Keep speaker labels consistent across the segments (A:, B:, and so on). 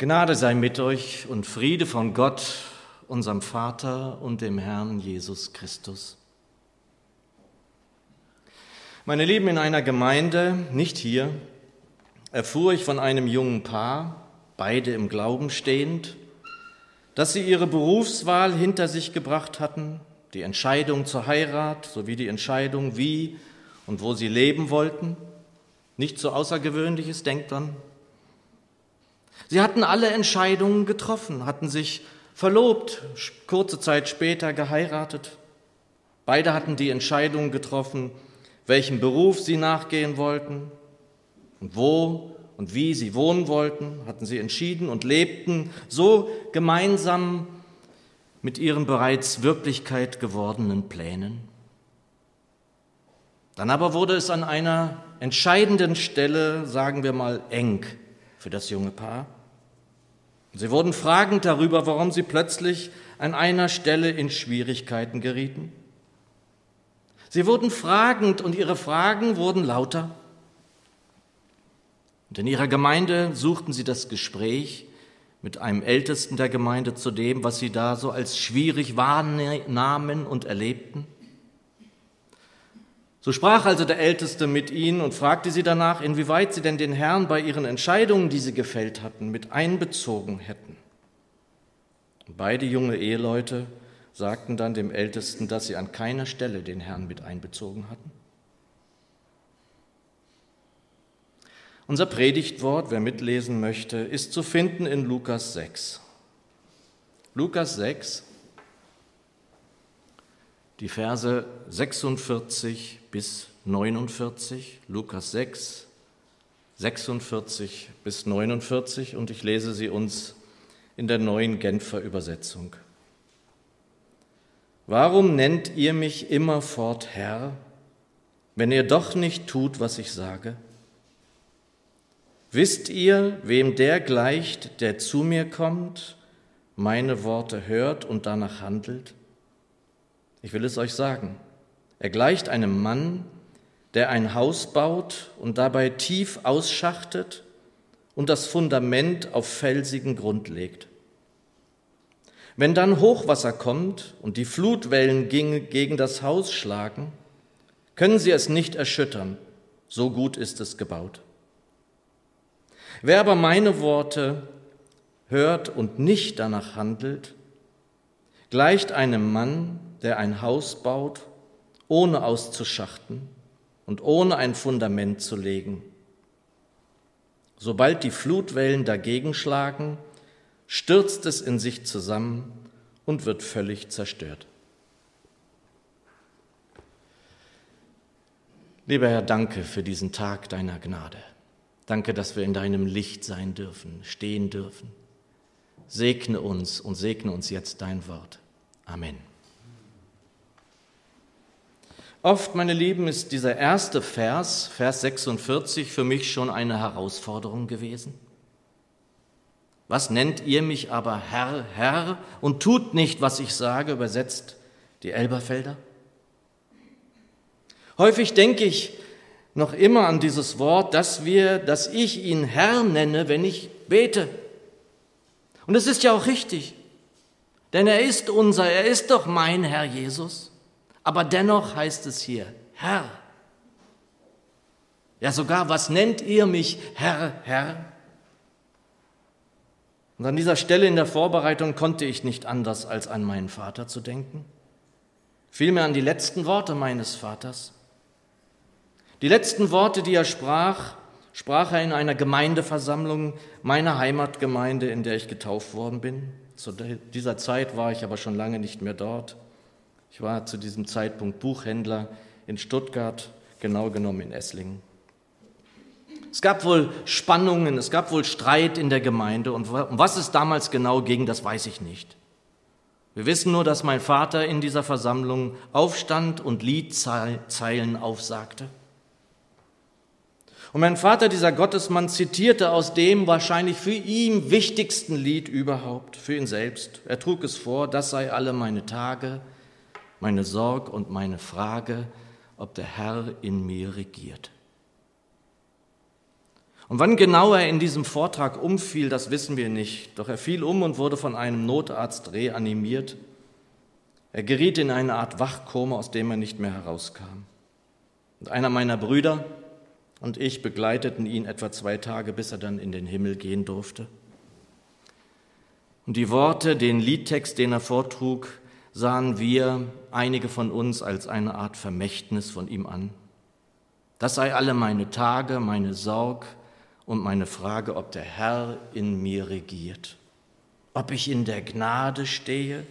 A: Gnade sei mit euch und Friede von Gott, unserem Vater und dem Herrn Jesus Christus. Meine Lieben, in einer Gemeinde, nicht hier, erfuhr ich von einem jungen Paar, beide im Glauben stehend, dass sie ihre Berufswahl hinter sich gebracht hatten, die Entscheidung zur Heirat sowie die Entscheidung, wie und wo sie leben wollten. Nicht so Außergewöhnliches, denkt dran. Sie hatten alle Entscheidungen getroffen, hatten sich verlobt, kurze Zeit später geheiratet. Beide hatten die Entscheidung getroffen, welchem Beruf sie nachgehen wollten und wo und wie sie wohnen wollten, hatten sie entschieden und lebten so gemeinsam mit ihren bereits Wirklichkeit gewordenen Plänen. Dann aber wurde es an einer entscheidenden Stelle, sagen wir mal, eng für das junge Paar. Sie wurden fragend darüber, warum sie plötzlich an einer Stelle in Schwierigkeiten gerieten. Sie wurden fragend und ihre Fragen wurden lauter. Und in ihrer Gemeinde suchten sie das Gespräch mit einem Ältesten der Gemeinde zu dem, was sie da so als schwierig wahrnahmen und erlebten. So sprach also der Älteste mit ihnen und fragte sie danach, inwieweit sie denn den Herrn bei ihren Entscheidungen, die sie gefällt hatten, mit einbezogen hätten. Beide junge Eheleute sagten dann dem Ältesten, dass sie an keiner Stelle den Herrn mit einbezogen hatten. Unser Predigtwort, wer mitlesen möchte, ist zu finden in Lukas 6. Lukas 6, die Verse 46 bis 49, Lukas 6, 46 bis 49 und ich lese sie uns in der neuen Genfer Übersetzung. Warum nennt ihr mich immerfort Herr, wenn ihr doch nicht tut, was ich sage? Wisst ihr, wem der gleicht, der zu mir kommt, meine Worte hört und danach handelt? Ich will es euch sagen. Er gleicht einem Mann, der ein Haus baut und dabei tief ausschachtet und das Fundament auf felsigen Grund legt. Wenn dann Hochwasser kommt und die Flutwellen gegen das Haus schlagen, können sie es nicht erschüttern, so gut ist es gebaut. Wer aber meine Worte hört und nicht danach handelt, gleicht einem Mann, der ein Haus baut ohne auszuschachten und ohne ein Fundament zu legen. Sobald die Flutwellen dagegen schlagen, stürzt es in sich zusammen und wird völlig zerstört. Lieber Herr, danke für diesen Tag deiner Gnade. Danke, dass wir in deinem Licht sein dürfen, stehen dürfen. Segne uns und segne uns jetzt dein Wort. Amen. Oft, meine Lieben, ist dieser erste Vers, Vers 46, für mich schon eine Herausforderung gewesen. Was nennt ihr mich aber Herr, Herr und tut nicht, was ich sage, übersetzt die Elberfelder? Häufig denke ich noch immer an dieses Wort, dass wir, dass ich ihn Herr nenne, wenn ich bete. Und es ist ja auch richtig, denn er ist unser, er ist doch mein Herr Jesus. Aber dennoch heißt es hier, Herr. Ja sogar, was nennt ihr mich Herr, Herr? Und an dieser Stelle in der Vorbereitung konnte ich nicht anders, als an meinen Vater zu denken. Vielmehr an die letzten Worte meines Vaters. Die letzten Worte, die er sprach, sprach er in einer Gemeindeversammlung meiner Heimatgemeinde, in der ich getauft worden bin. Zu dieser Zeit war ich aber schon lange nicht mehr dort. Ich war zu diesem Zeitpunkt Buchhändler in Stuttgart, genau genommen in Esslingen. Es gab wohl Spannungen, es gab wohl Streit in der Gemeinde und um was es damals genau ging, das weiß ich nicht. Wir wissen nur, dass mein Vater in dieser Versammlung aufstand und Liedzeilen aufsagte. Und mein Vater, dieser Gottesmann, zitierte aus dem wahrscheinlich für ihn wichtigsten Lied überhaupt, für ihn selbst. Er trug es vor, das sei alle meine Tage, meine Sorg und meine Frage, ob der Herr in mir regiert. Und wann genau er in diesem Vortrag umfiel, das wissen wir nicht. Doch er fiel um und wurde von einem Notarzt reanimiert. Er geriet in eine Art Wachkoma, aus dem er nicht mehr herauskam. Und einer meiner Brüder und ich begleiteten ihn etwa zwei Tage, bis er dann in den Himmel gehen durfte. Und die Worte, den Liedtext, den er vortrug, sahen wir, einige von uns, als eine Art Vermächtnis von ihm an. Das sei alle meine Tage, meine Sorg, und meine Frage, ob der Herr in mir regiert, ob ich in der Gnade stehe,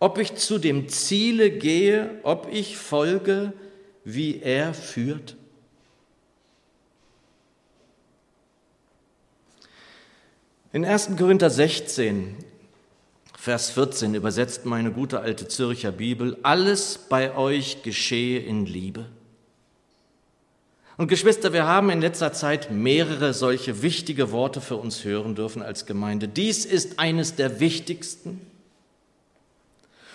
A: ob ich zu dem Ziele gehe, ob ich folge, wie er führt. In 1. Korinther 16, Vers 14 übersetzt meine gute alte Zürcher Bibel, alles bei euch geschehe in Liebe. Und Geschwister, wir haben in letzter Zeit mehrere solche wichtige Worte für uns hören dürfen als Gemeinde. Dies ist eines der wichtigsten.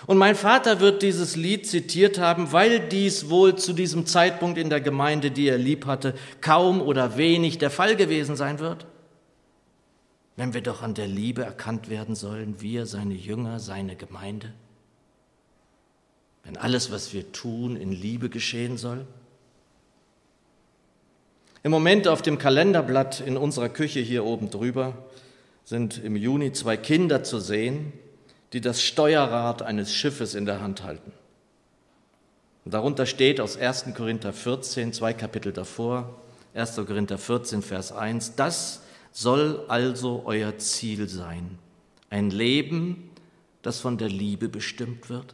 A: Und mein Vater wird dieses Lied zitiert haben, weil dies wohl zu diesem Zeitpunkt in der Gemeinde, die er lieb hatte, kaum oder wenig der Fall gewesen sein wird. Wenn wir doch an der Liebe erkannt werden sollen, wir, seine Jünger, seine Gemeinde. Wenn alles, was wir tun, in Liebe geschehen soll. Im Moment auf dem Kalenderblatt in unserer Küche hier oben drüber sind im Juni zwei Kinder zu sehen, die das Steuerrad eines Schiffes in der Hand halten. Und darunter steht aus 1. Korinther 14, zwei Kapitel davor, 1. Korinther 14, Vers 1, das soll also euer Ziel sein, ein Leben, das von der Liebe bestimmt wird.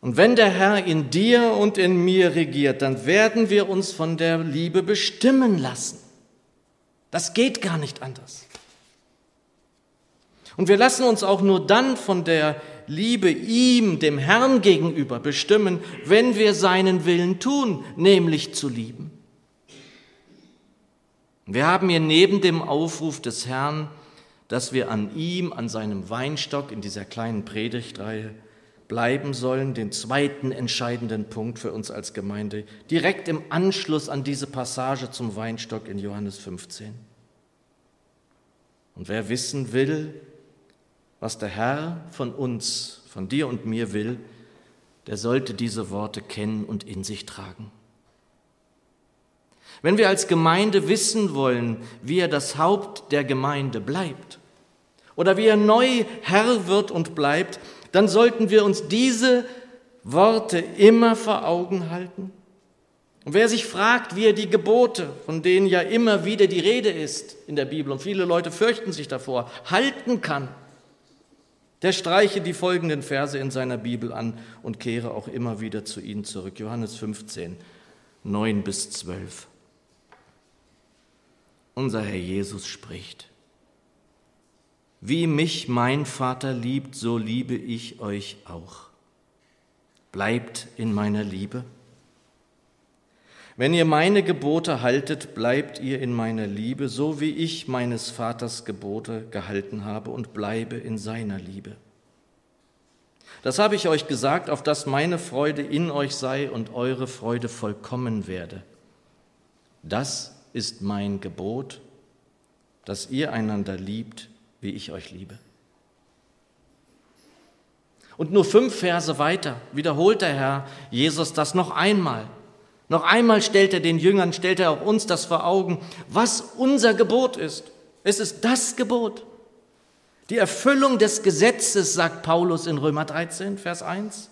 A: Und wenn der Herr in dir und in mir regiert, dann werden wir uns von der Liebe bestimmen lassen. Das geht gar nicht anders. Und wir lassen uns auch nur dann von der Liebe ihm, dem Herrn gegenüber, bestimmen, wenn wir seinen Willen tun, nämlich zu lieben. Wir haben hier neben dem Aufruf des Herrn, dass wir an ihm, an seinem Weinstock in dieser kleinen Predigtreihe bleiben sollen, den zweiten entscheidenden Punkt für uns als Gemeinde, direkt im Anschluss an diese Passage zum Weinstock in Johannes 15. Und wer wissen will, was der Herr von uns, von dir und mir will, der sollte diese Worte kennen und in sich tragen. Wenn wir als Gemeinde wissen wollen, wie er das Haupt der Gemeinde bleibt oder wie er neu Herr wird und bleibt, dann sollten wir uns diese Worte immer vor Augen halten. Und wer sich fragt, wie er die Gebote, von denen ja immer wieder die Rede ist in der Bibel, und viele Leute fürchten sich davor, halten kann, der streiche die folgenden Verse in seiner Bibel an und kehre auch immer wieder zu ihnen zurück. Johannes 15, 9 bis 12. Unser Herr Jesus spricht. Wie mich mein Vater liebt, so liebe ich euch auch. Bleibt in meiner Liebe. Wenn ihr meine Gebote haltet, bleibt ihr in meiner Liebe, so wie ich meines Vaters Gebote gehalten habe und bleibe in seiner Liebe. Das habe ich euch gesagt, auf dass meine Freude in euch sei und eure Freude vollkommen werde. Das ist mein Gebot, dass ihr einander liebt, wie ich euch liebe. Und nur fünf Verse weiter wiederholt der Herr Jesus das noch einmal. Noch einmal stellt er den Jüngern, stellt er auch uns das vor Augen, was unser Gebot ist. Es ist das Gebot. Die Erfüllung des Gesetzes, sagt Paulus in Römer 13, Vers 1.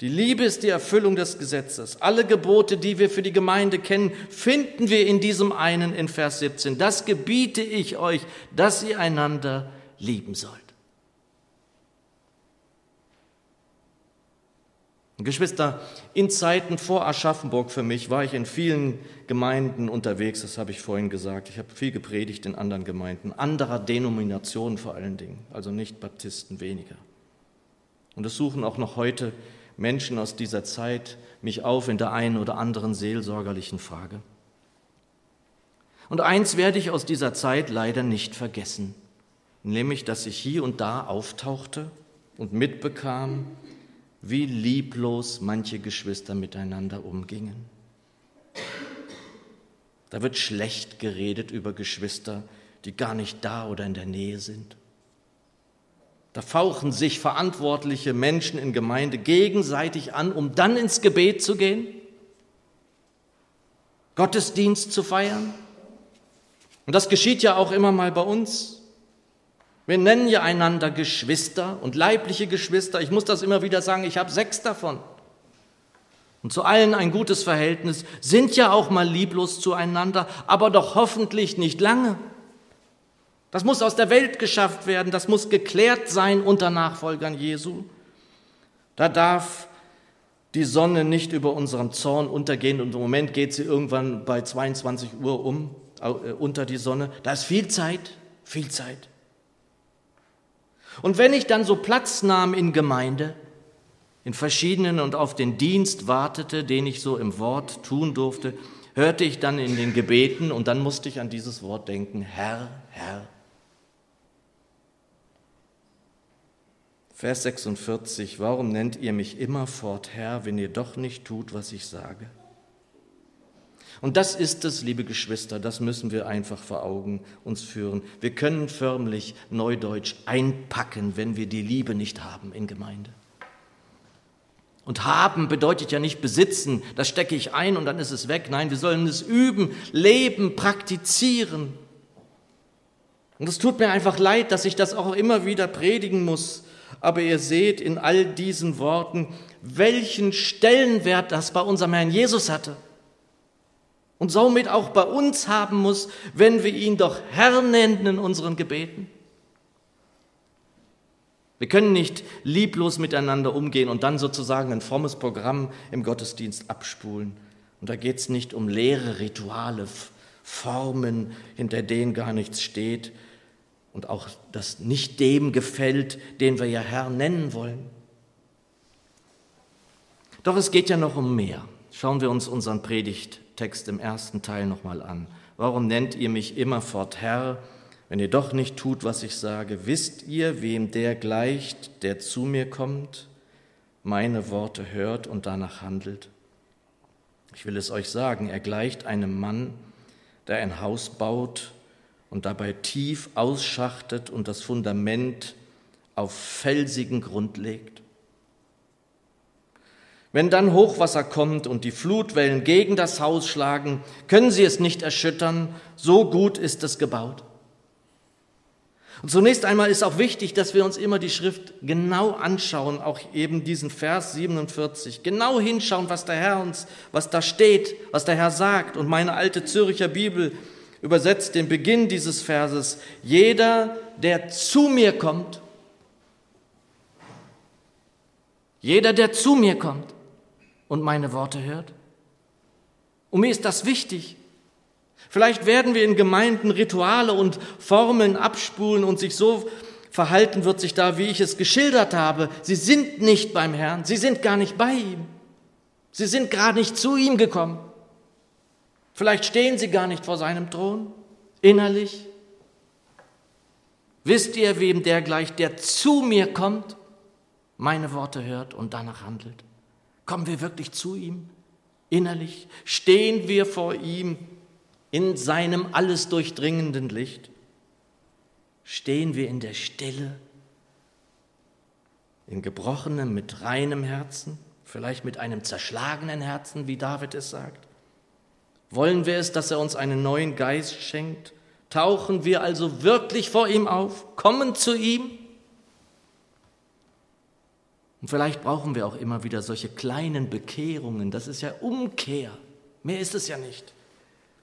A: Die Liebe ist die Erfüllung des Gesetzes. Alle Gebote, die wir für die Gemeinde kennen, finden wir in diesem einen in Vers 17. Das gebiete ich euch, dass ihr einander lieben sollt. Geschwister, in Zeiten vor Aschaffenburg für mich war ich in vielen Gemeinden unterwegs, das habe ich vorhin gesagt. Ich habe viel gepredigt in anderen Gemeinden, anderer Denominationen vor allen Dingen, also nicht Baptisten weniger. Und es suchen auch noch heute Menschen aus dieser Zeit mich auf in der einen oder anderen seelsorgerlichen Frage. Und eins werde ich aus dieser Zeit leider nicht vergessen, nämlich dass ich hier und da auftauchte und mitbekam, wie lieblos manche Geschwister miteinander umgingen. Da wird schlecht geredet über Geschwister, die gar nicht da oder in der Nähe sind. Da fauchen sich verantwortliche Menschen in Gemeinde gegenseitig an, um dann ins Gebet zu gehen, Gottesdienst zu feiern. Und das geschieht ja auch immer mal bei uns. Wir nennen ja einander Geschwister und leibliche Geschwister. Ich muss das immer wieder sagen, ich habe sechs davon. Und zu allen ein gutes Verhältnis, sind ja auch mal lieblos zueinander, aber doch hoffentlich nicht lange. Das muss aus der Welt geschafft werden, das muss geklärt sein unter Nachfolgern Jesu. Da darf die Sonne nicht über unserem Zorn untergehen und im Moment geht sie irgendwann bei 22 Uhr um, äh, unter die Sonne. Da ist viel Zeit, viel Zeit. Und wenn ich dann so Platz nahm in Gemeinde, in verschiedenen und auf den Dienst wartete, den ich so im Wort tun durfte, hörte ich dann in den Gebeten und dann musste ich an dieses Wort denken, Herr, Herr, Vers 46, warum nennt ihr mich immerfort Herr, wenn ihr doch nicht tut, was ich sage? Und das ist es, liebe Geschwister, das müssen wir einfach vor Augen uns führen. Wir können förmlich neudeutsch einpacken, wenn wir die Liebe nicht haben in Gemeinde. Und haben bedeutet ja nicht besitzen, das stecke ich ein und dann ist es weg. Nein, wir sollen es üben, leben, praktizieren. Und es tut mir einfach leid, dass ich das auch immer wieder predigen muss. Aber ihr seht in all diesen Worten, welchen Stellenwert das bei unserem Herrn Jesus hatte. Und somit auch bei uns haben muss, wenn wir ihn doch Herr nennen in unseren Gebeten. Wir können nicht lieblos miteinander umgehen und dann sozusagen ein frommes Programm im Gottesdienst abspulen. Und da geht es nicht um leere Rituale, Formen, hinter denen gar nichts steht, und auch das nicht dem gefällt, den wir ja Herr nennen wollen. Doch es geht ja noch um mehr. Schauen wir uns unseren Predigttext im ersten Teil nochmal an. Warum nennt ihr mich immerfort Herr, wenn ihr doch nicht tut, was ich sage? Wisst ihr, wem der gleicht, der zu mir kommt, meine Worte hört und danach handelt? Ich will es euch sagen, er gleicht einem Mann, der ein Haus baut und dabei tief ausschachtet und das Fundament auf felsigen Grund legt. Wenn dann Hochwasser kommt und die Flutwellen gegen das Haus schlagen, können sie es nicht erschüttern, so gut ist es gebaut. Und zunächst einmal ist auch wichtig, dass wir uns immer die Schrift genau anschauen, auch eben diesen Vers 47, genau hinschauen, was der Herr uns, was da steht, was der Herr sagt. Und meine alte Zürcher Bibel übersetzt den Beginn dieses Verses, jeder, der zu mir kommt, jeder, der zu mir kommt und meine Worte hört. Und mir ist das wichtig. Vielleicht werden wir in Gemeinden Rituale und Formeln abspulen und sich so verhalten wird sich da, wie ich es geschildert habe. Sie sind nicht beim Herrn, sie sind gar nicht bei ihm. Sie sind gerade nicht zu ihm gekommen. Vielleicht stehen sie gar nicht vor seinem Thron, innerlich. Wisst ihr, wem der gleich, der zu mir kommt, meine Worte hört und danach handelt? Kommen wir wirklich zu ihm, innerlich? Stehen wir vor ihm in seinem alles durchdringenden Licht? Stehen wir in der Stille, in gebrochenem, mit reinem Herzen, vielleicht mit einem zerschlagenen Herzen, wie David es sagt? Wollen wir es, dass er uns einen neuen Geist schenkt? Tauchen wir also wirklich vor ihm auf, kommen zu ihm? Und vielleicht brauchen wir auch immer wieder solche kleinen Bekehrungen. Das ist ja Umkehr. Mehr ist es ja nicht.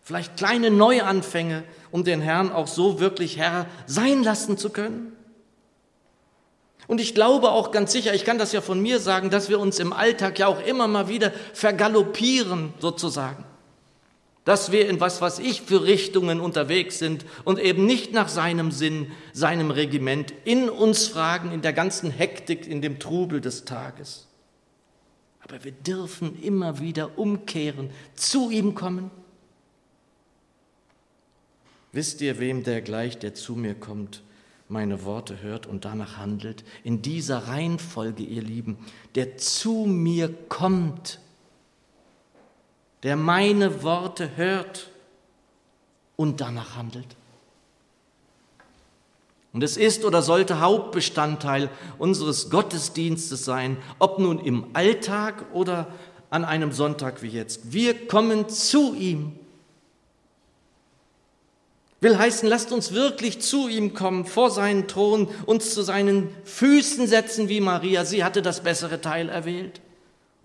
A: Vielleicht kleine Neuanfänge, um den Herrn auch so wirklich Herr sein lassen zu können. Und ich glaube auch ganz sicher, ich kann das ja von mir sagen, dass wir uns im Alltag ja auch immer mal wieder vergaloppieren sozusagen dass wir in was, was ich für Richtungen unterwegs sind und eben nicht nach seinem Sinn, seinem Regiment in uns fragen, in der ganzen Hektik, in dem Trubel des Tages. Aber wir dürfen immer wieder umkehren, zu ihm kommen. Wisst ihr, wem der gleich, der zu mir kommt, meine Worte hört und danach handelt? In dieser Reihenfolge, ihr Lieben, der zu mir kommt, der meine Worte hört und danach handelt. Und es ist oder sollte Hauptbestandteil unseres Gottesdienstes sein, ob nun im Alltag oder an einem Sonntag wie jetzt. Wir kommen zu ihm. Will heißen, lasst uns wirklich zu ihm kommen, vor seinen Thron, uns zu seinen Füßen setzen wie Maria. Sie hatte das bessere Teil erwählt.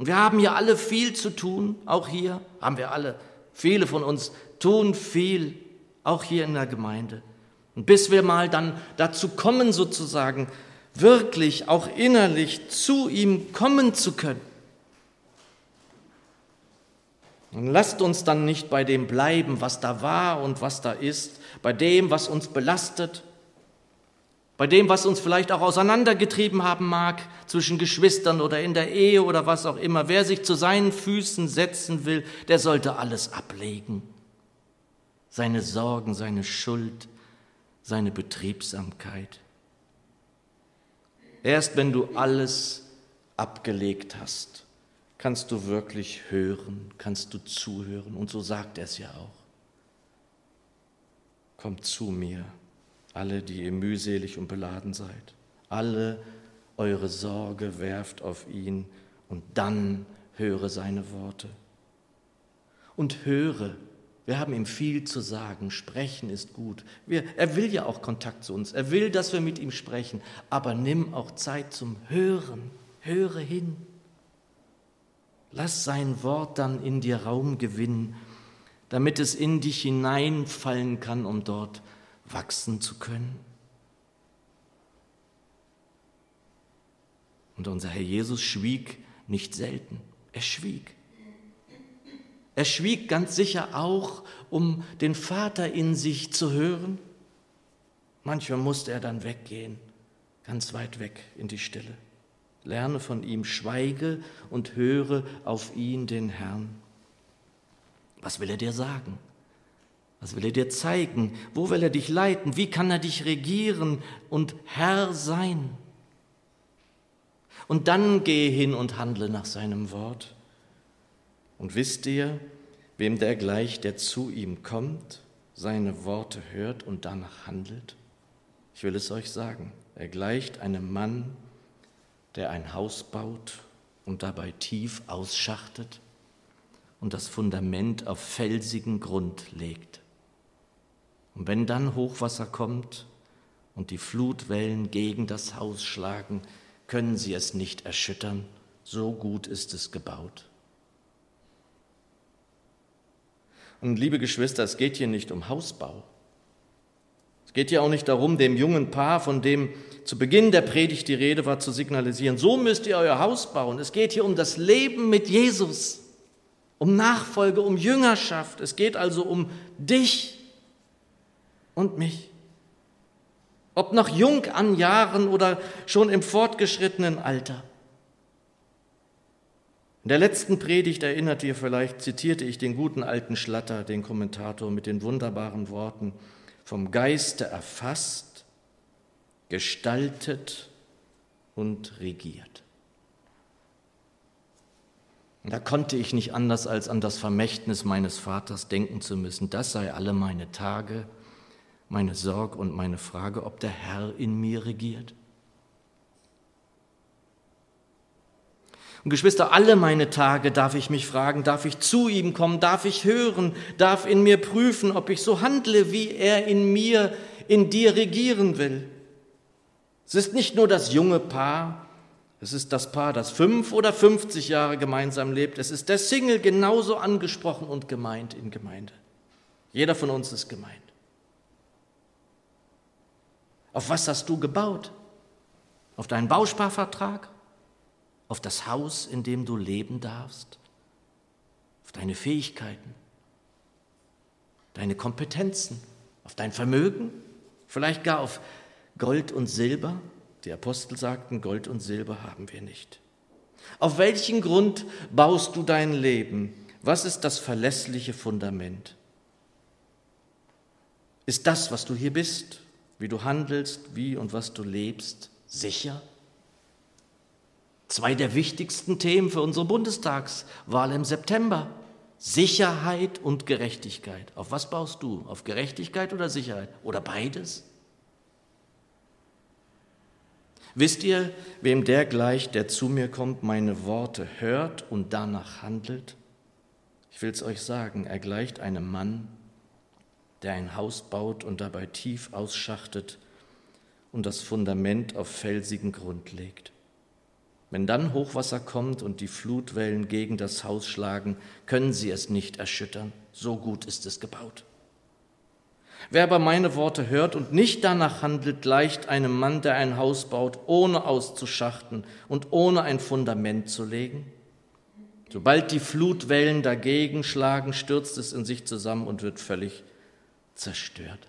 A: Und wir haben ja alle viel zu tun, auch hier haben wir alle. Viele von uns tun viel, auch hier in der Gemeinde. Und bis wir mal dann dazu kommen, sozusagen, wirklich auch innerlich zu ihm kommen zu können. Und lasst uns dann nicht bei dem bleiben, was da war und was da ist, bei dem, was uns belastet, bei dem, was uns vielleicht auch auseinandergetrieben haben mag zwischen Geschwistern oder in der Ehe oder was auch immer. Wer sich zu seinen Füßen setzen will, der sollte alles ablegen. Seine Sorgen, seine Schuld, seine Betriebsamkeit. Erst wenn du alles abgelegt hast, kannst du wirklich hören, kannst du zuhören. Und so sagt er es ja auch. Kommt zu mir, alle, die ihr mühselig und beladen seid. Alle eure Sorge werft auf ihn und dann höre seine Worte. Und höre, wir haben ihm viel zu sagen. Sprechen ist gut. Wir, er will ja auch Kontakt zu uns. Er will, dass wir mit ihm sprechen. Aber nimm auch Zeit zum Hören. Höre hin. Lass sein Wort dann in dir Raum gewinnen, damit es in dich hineinfallen kann, um dort wachsen zu können. Und unser Herr Jesus schwieg nicht selten. Er schwieg. Er schwieg ganz sicher auch, um den Vater in sich zu hören. Manchmal musste er dann weggehen, ganz weit weg in die Stille. Lerne von ihm, schweige und höre auf ihn, den Herrn. Was will er dir sagen? Was will er dir zeigen? Wo will er dich leiten? Wie kann er dich regieren und Herr sein? Und dann gehe hin und handle nach seinem Wort. Und wisst ihr, wem der gleich, der zu ihm kommt, seine Worte hört und danach handelt? Ich will es euch sagen. Er gleicht einem Mann, der ein Haus baut und dabei tief ausschachtet und das Fundament auf felsigen Grund legt. Und wenn dann Hochwasser kommt und die Flutwellen gegen das Haus schlagen, können sie es nicht erschüttern, so gut ist es gebaut. Und liebe Geschwister, es geht hier nicht um Hausbau. Es geht hier auch nicht darum, dem jungen Paar, von dem zu Beginn der Predigt die Rede war, zu signalisieren, so müsst ihr euer Haus bauen. Es geht hier um das Leben mit Jesus, um Nachfolge, um Jüngerschaft. Es geht also um dich und mich. Ob noch jung an Jahren oder schon im fortgeschrittenen Alter. In der letzten Predigt erinnert ihr vielleicht, zitierte ich den guten alten Schlatter, den Kommentator, mit den wunderbaren Worten, vom Geiste erfasst, gestaltet und regiert. Da konnte ich nicht anders als an das Vermächtnis meines Vaters denken zu müssen. Das sei alle meine Tage, meine Sorg und meine Frage, ob der Herr in mir regiert. Und Geschwister, alle meine Tage darf ich mich fragen, darf ich zu ihm kommen, darf ich hören, darf in mir prüfen, ob ich so handle, wie er in mir, in dir regieren will. Es ist nicht nur das junge Paar, es ist das Paar, das fünf oder fünfzig Jahre gemeinsam lebt. Es ist der Single genauso angesprochen und gemeint in Gemeinde. Jeder von uns ist gemeint. Auf was hast du gebaut? Auf deinen Bausparvertrag? auf das Haus, in dem du leben darfst, auf deine Fähigkeiten, deine Kompetenzen, auf dein Vermögen, vielleicht gar auf Gold und Silber. Die Apostel sagten, Gold und Silber haben wir nicht. Auf welchen Grund baust du dein Leben? Was ist das verlässliche Fundament? Ist das, was du hier bist, wie du handelst, wie und was du lebst, sicher? Zwei der wichtigsten Themen für unsere Bundestagswahl im September. Sicherheit und Gerechtigkeit. Auf was baust du? Auf Gerechtigkeit oder Sicherheit? Oder beides? Wisst ihr, wem der gleich, der zu mir kommt, meine Worte hört und danach handelt? Ich will es euch sagen, er gleicht einem Mann, der ein Haus baut und dabei tief ausschachtet und das Fundament auf felsigen Grund legt. Wenn dann Hochwasser kommt und die Flutwellen gegen das Haus schlagen, können sie es nicht erschüttern, so gut ist es gebaut. Wer aber meine Worte hört und nicht danach handelt, gleicht einem Mann, der ein Haus baut, ohne auszuschachten und ohne ein Fundament zu legen. Sobald die Flutwellen dagegen schlagen, stürzt es in sich zusammen und wird völlig zerstört.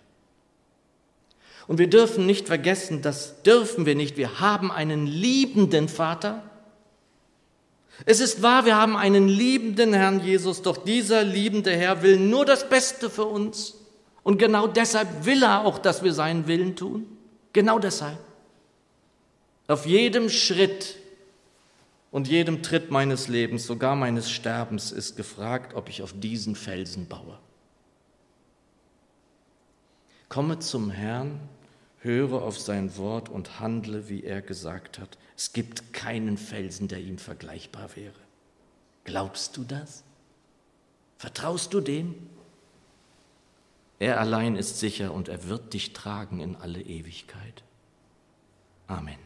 A: Und wir dürfen nicht vergessen, das dürfen wir nicht, wir haben einen liebenden Vater. Es ist wahr, wir haben einen liebenden Herrn Jesus, doch dieser liebende Herr will nur das Beste für uns. Und genau deshalb will er auch, dass wir seinen Willen tun. Genau deshalb. Auf jedem Schritt und jedem Tritt meines Lebens, sogar meines Sterbens, ist gefragt, ob ich auf diesen Felsen baue. Komme zum Herrn, höre auf sein Wort und handle, wie er gesagt hat. Es gibt keinen Felsen, der ihm vergleichbar wäre. Glaubst du das? Vertraust du dem? Er allein ist sicher und er wird dich tragen in alle Ewigkeit. Amen.